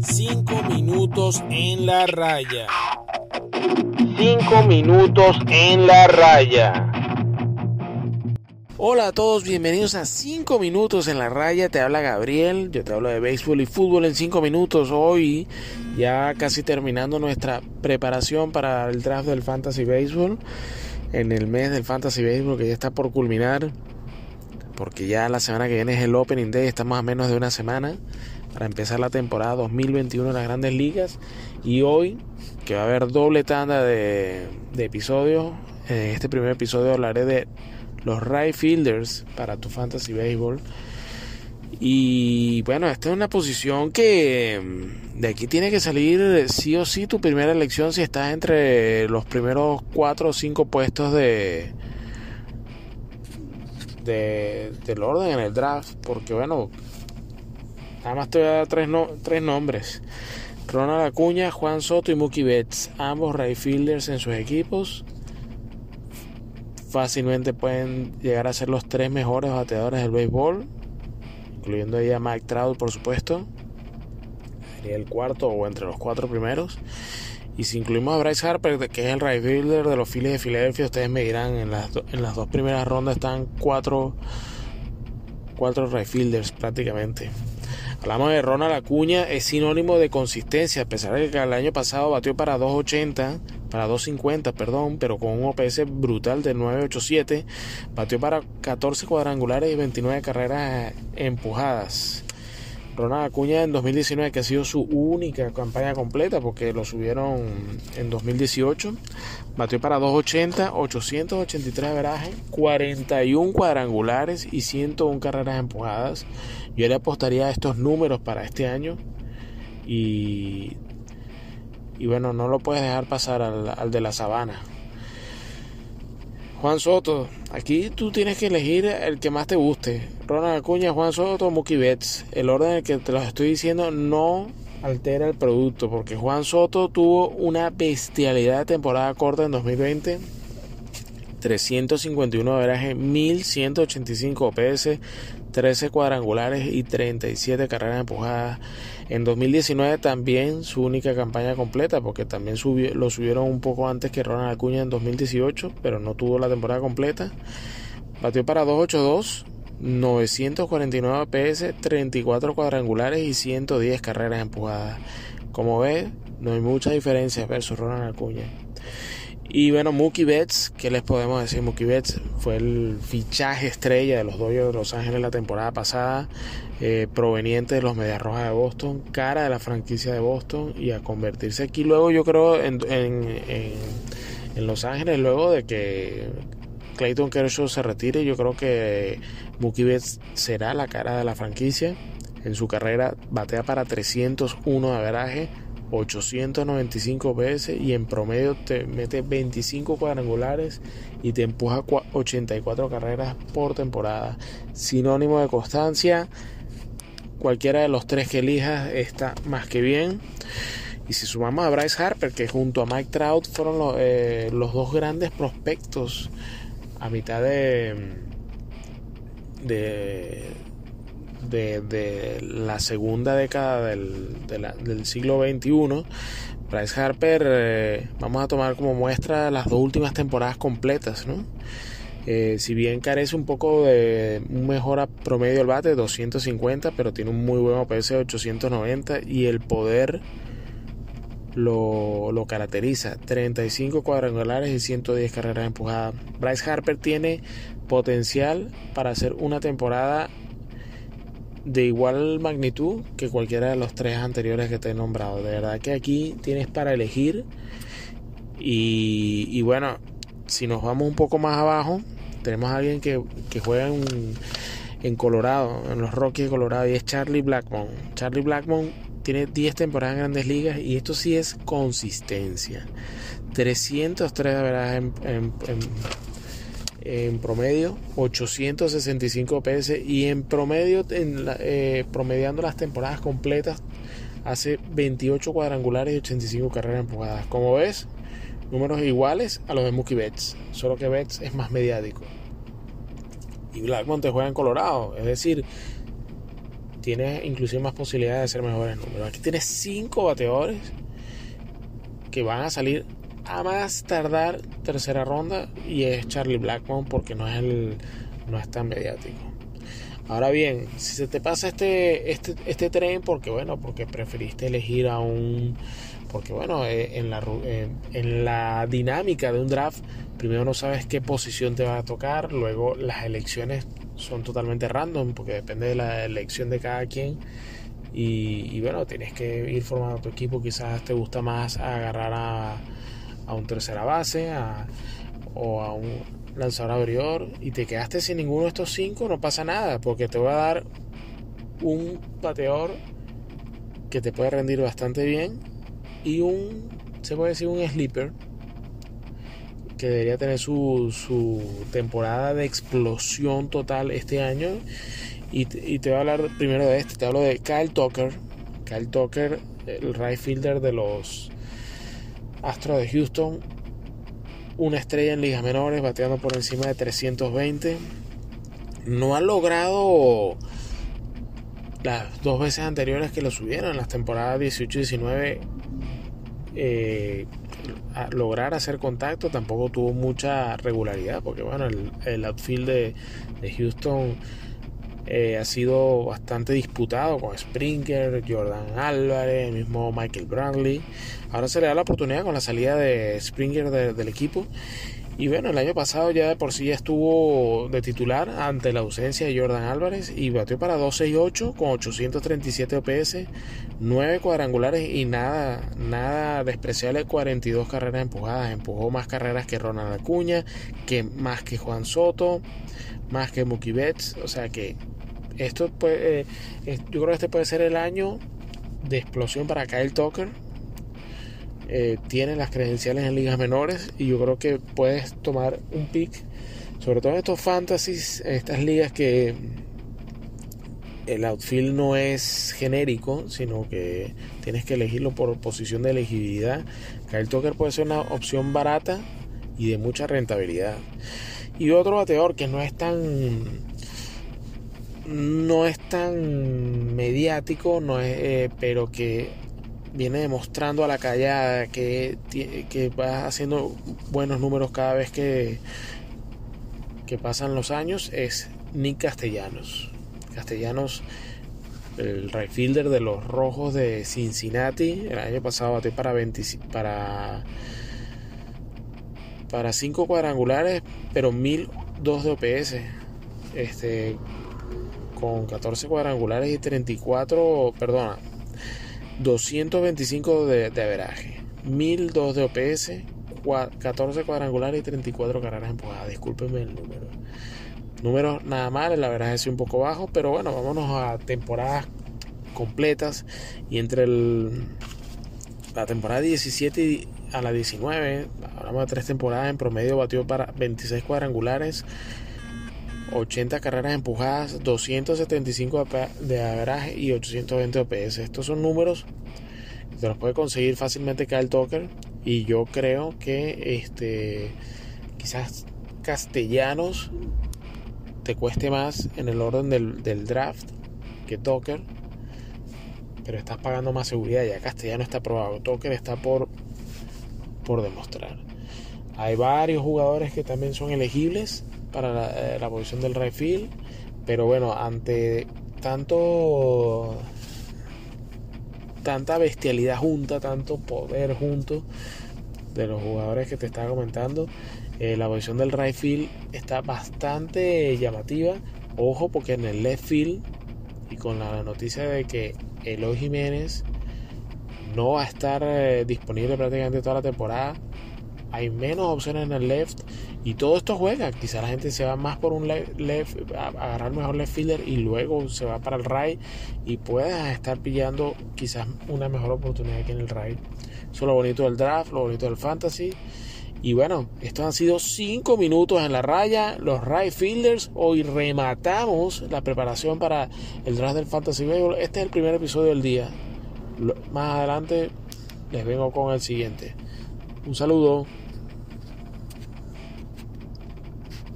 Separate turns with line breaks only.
Cinco minutos en la raya. Cinco minutos en la raya. Hola a todos, bienvenidos a 5 minutos en la raya. Te habla Gabriel, yo te hablo de béisbol y fútbol en 5 minutos. Hoy ya casi terminando nuestra preparación para el draft del Fantasy Baseball. En el mes del Fantasy Baseball que ya está por culminar. Porque ya la semana que viene es el Opening Day, estamos a menos de una semana para empezar la temporada 2021 de las grandes ligas. Y hoy, que va a haber doble tanda de, de episodios, en este primer episodio hablaré de los right fielders para tu fantasy baseball. Y bueno, esta es una posición que mm, de aquí tiene que salir sí o sí tu primera elección si estás entre los primeros 4 o 5 puestos de, de del orden en el draft. Porque bueno, nada más te voy a dar tres, tres nombres. Ronald Acuña, Juan Soto y Mookie Betts, ambos right fielders en sus equipos fácilmente pueden llegar a ser los tres mejores bateadores del béisbol, incluyendo a Mike Trout, por supuesto. Sería el cuarto o entre los cuatro primeros. Y si incluimos a Bryce Harper, que es el right fielder de los Phillies de Filadelfia, ustedes me dirán, en las, en las dos primeras rondas están cuatro, cuatro right fielders prácticamente. Hablamos de Ronald Acuña, es sinónimo de consistencia, a pesar de que el año pasado batió para 280 para 250, perdón, pero con un OPS brutal de 987, batió para 14 cuadrangulares y 29 carreras empujadas. Ronald Acuña en 2019, que ha sido su única campaña completa, porque lo subieron en 2018, batió para 280, 883 averajes, 41 cuadrangulares y 101 carreras empujadas. Yo le apostaría a estos números para este año y y bueno, no lo puedes dejar pasar al, de la sabana. Juan Soto, aquí tú tienes que elegir el que más te guste. Ronald Acuña, Juan Soto, Mookie Betts. El orden en el que te lo estoy diciendo no altera el producto, porque Juan Soto tuvo una bestialidad de temporada corta en 2020. 351 averaje, 1185 OPS, 13 cuadrangulares y 37 carreras empujadas. En 2019 también su única campaña completa, porque también lo subieron un poco antes que Ronald Acuña en 2018, pero no tuvo la temporada completa. Batió para 282, 949 PS, 34 cuadrangulares y 110 carreras empujadas. Como ves, no hay mucha diferencia versus Ronald Acuña. Y bueno, Mookie Betts, ¿qué les podemos decir? Mookie Betts fue el fichaje estrella de los Dodgers de Los Ángeles la temporada pasada, eh, proveniente de los Medias Rojas de Boston, cara de la franquicia de Boston y a convertirse aquí luego yo creo en, en, Los Ángeles, luego de que Clayton Kershaw se retire, yo creo que Mookie Betts será la cara de la franquicia. En su carrera batea para 301 de averaje 895 veces y en promedio te mete 25 cuadrangulares y te empuja 84 carreras por temporada. Sinónimo de constancia, cualquiera de los tres que elijas está más que bien. Y si sumamos a Bryce Harper, que junto a Mike Trout fueron los, eh, los dos grandes prospectos a mitad de, de, de, la segunda década del, del siglo XXI, Bryce Harper, eh, vamos a tomar como muestra las dos últimas temporadas completas, ¿no? Eh, si bien carece un poco de un mejor promedio del bate, 250, pero tiene un muy buen OPS de 890 y el poder lo, lo, caracteriza. 35 cuadrangulares y 110 carreras empujadas. Bryce Harper tiene potencial para hacer una temporada de igual magnitud que cualquiera de los tres anteriores que te he nombrado. De verdad que aquí tienes para elegir. Y, bueno, si nos vamos un poco más abajo, tenemos a alguien que, juega en, en, Colorado, en los Rockies de Colorado, y es Charlie Blackmon. Charlie Blackmon tiene 10 temporadas en grandes ligas y esto sí es consistencia. 303 de verdad en en promedio 865 PS y en promedio en eh, promediando las temporadas completas hace 28 cuadrangulares y 85 carreras empujadas como ves números iguales a los de Mookie Betts solo que Betts es más mediático y Blackmon te juega en Colorado es decir tienes inclusive más posibilidades de hacer mejores números. Aquí tienes cinco bateadores que van a salir a más tardar tercera ronda y es Charlie Blackmon porque no es el no es tan mediático. Ahora bien, si se te pasa este, este, este tren, porque bueno, porque preferiste elegir a un, porque bueno, eh, en la, en la dinámica de un draft, primero no sabes qué posición te va a tocar, luego las elecciones son totalmente random, porque depende de la elección de cada quien. Y, bueno, tienes que ir formando tu equipo, quizás te gusta más agarrar a, a un tercera base o a un lanzador abridor y te quedaste sin ninguno de estos cinco, no pasa nada, porque te voy a dar un bateador que te puede rendir bastante bien y un, se puede decir, un sleeper que debería tener su, su temporada de explosión total este año. Y, y, te voy a hablar primero de este, te hablo de Kyle Tucker. Kyle Tucker, el right fielder de los Astros de Houston, una estrella en ligas menores, bateando por encima de 320. No ha logrado las dos veces anteriores que lo subieron, las temporadas 18 y 19, eh, lograr hacer contacto. Tampoco tuvo mucha regularidad, porque bueno, el, outfield de, Houston eh, ha sido bastante disputado con Springer, Jordan Álvarez, el mismo Michael Brantley. Ahora se le da la oportunidad con la salida de Springer del equipo. Y bueno, el año pasado ya de por sí ya estuvo de titular ante la ausencia de Jordan Álvarez y batió para 268 con 837 OPS, 9 cuadrangulares y nada, nada despreciable, 42 carreras empujadas. Empujó más carreras que Ronald Acuña, que más que Juan Soto, más que Mookie Betts. O sea que esto puede, eh, yo creo que este puede ser el año de explosión para Kyle Tucker eh, tiene las credenciales en ligas menores y yo creo que puedes tomar un pick, sobre todo en estos fantasies, en estas ligas que el outfield no es genérico, sino que tienes que elegirlo por posición de elegibilidad. Kyle Tucker puede ser una opción barata y de mucha rentabilidad. Y otro bateador que no es tan no es tan mediático, no es, eh, pero que viene demostrando a la callada que, que va haciendo buenos números cada vez que, que pasan los años es Nick Castellanos. Castellanos, el right fielder de los Rojos de Cincinnati, el año pasado batió para 20, para para 5 cuadrangulares, pero 1002 de OPS. Este con 14 cuadrangulares y 34, perdona, 225 de, de averaje, 1002 de OPS, 14 cuadrangulares y 34 carreras empujadas. Discúlpenme el número. Números nada mal, la verdad es un poco bajo, pero bueno, vámonos a temporadas completas. Y entre el, la temporada 17 a la 19, hablamos de tres temporadas, en promedio batió para 26 cuadrangulares, 80 carreras empujadas, 275 de average y 820 OPS. Estos son números que te los puede conseguir fácilmente Kyle Tucker. Y yo creo que este quizás Castellanos te cueste más en el orden del, del draft que Tucker pero estás pagando más seguridad. Ya Castellano está probado Tucker está por por demostrar. Hay varios jugadores que también son elegibles para eh, la, posición del field. Pero bueno, ante tanto tanta bestialidad junta, tanto poder junto de los jugadores que te estaba comentando, eh, la posición del right field está bastante llamativa. Ojo, porque en el left field y con la noticia de que Eloy Jiménez no va a estar eh, disponible prácticamente toda la temporada, hay menos opciones en el left y todo esto juega. Quizá la gente se va más por un left, a agarrar mejor left fielder y luego se va para el right y puedas estar pillando quizás una mejor oportunidad que en el right. Eso es lo bonito del draft, lo bonito del fantasy. Y bueno, estos han sido 5 minutos en la raya, los right fielders. Hoy rematamos la preparación para el draft del fantasy baseball. Este es el primer episodio del día. Más adelante les vengo con el siguiente. Un saludo.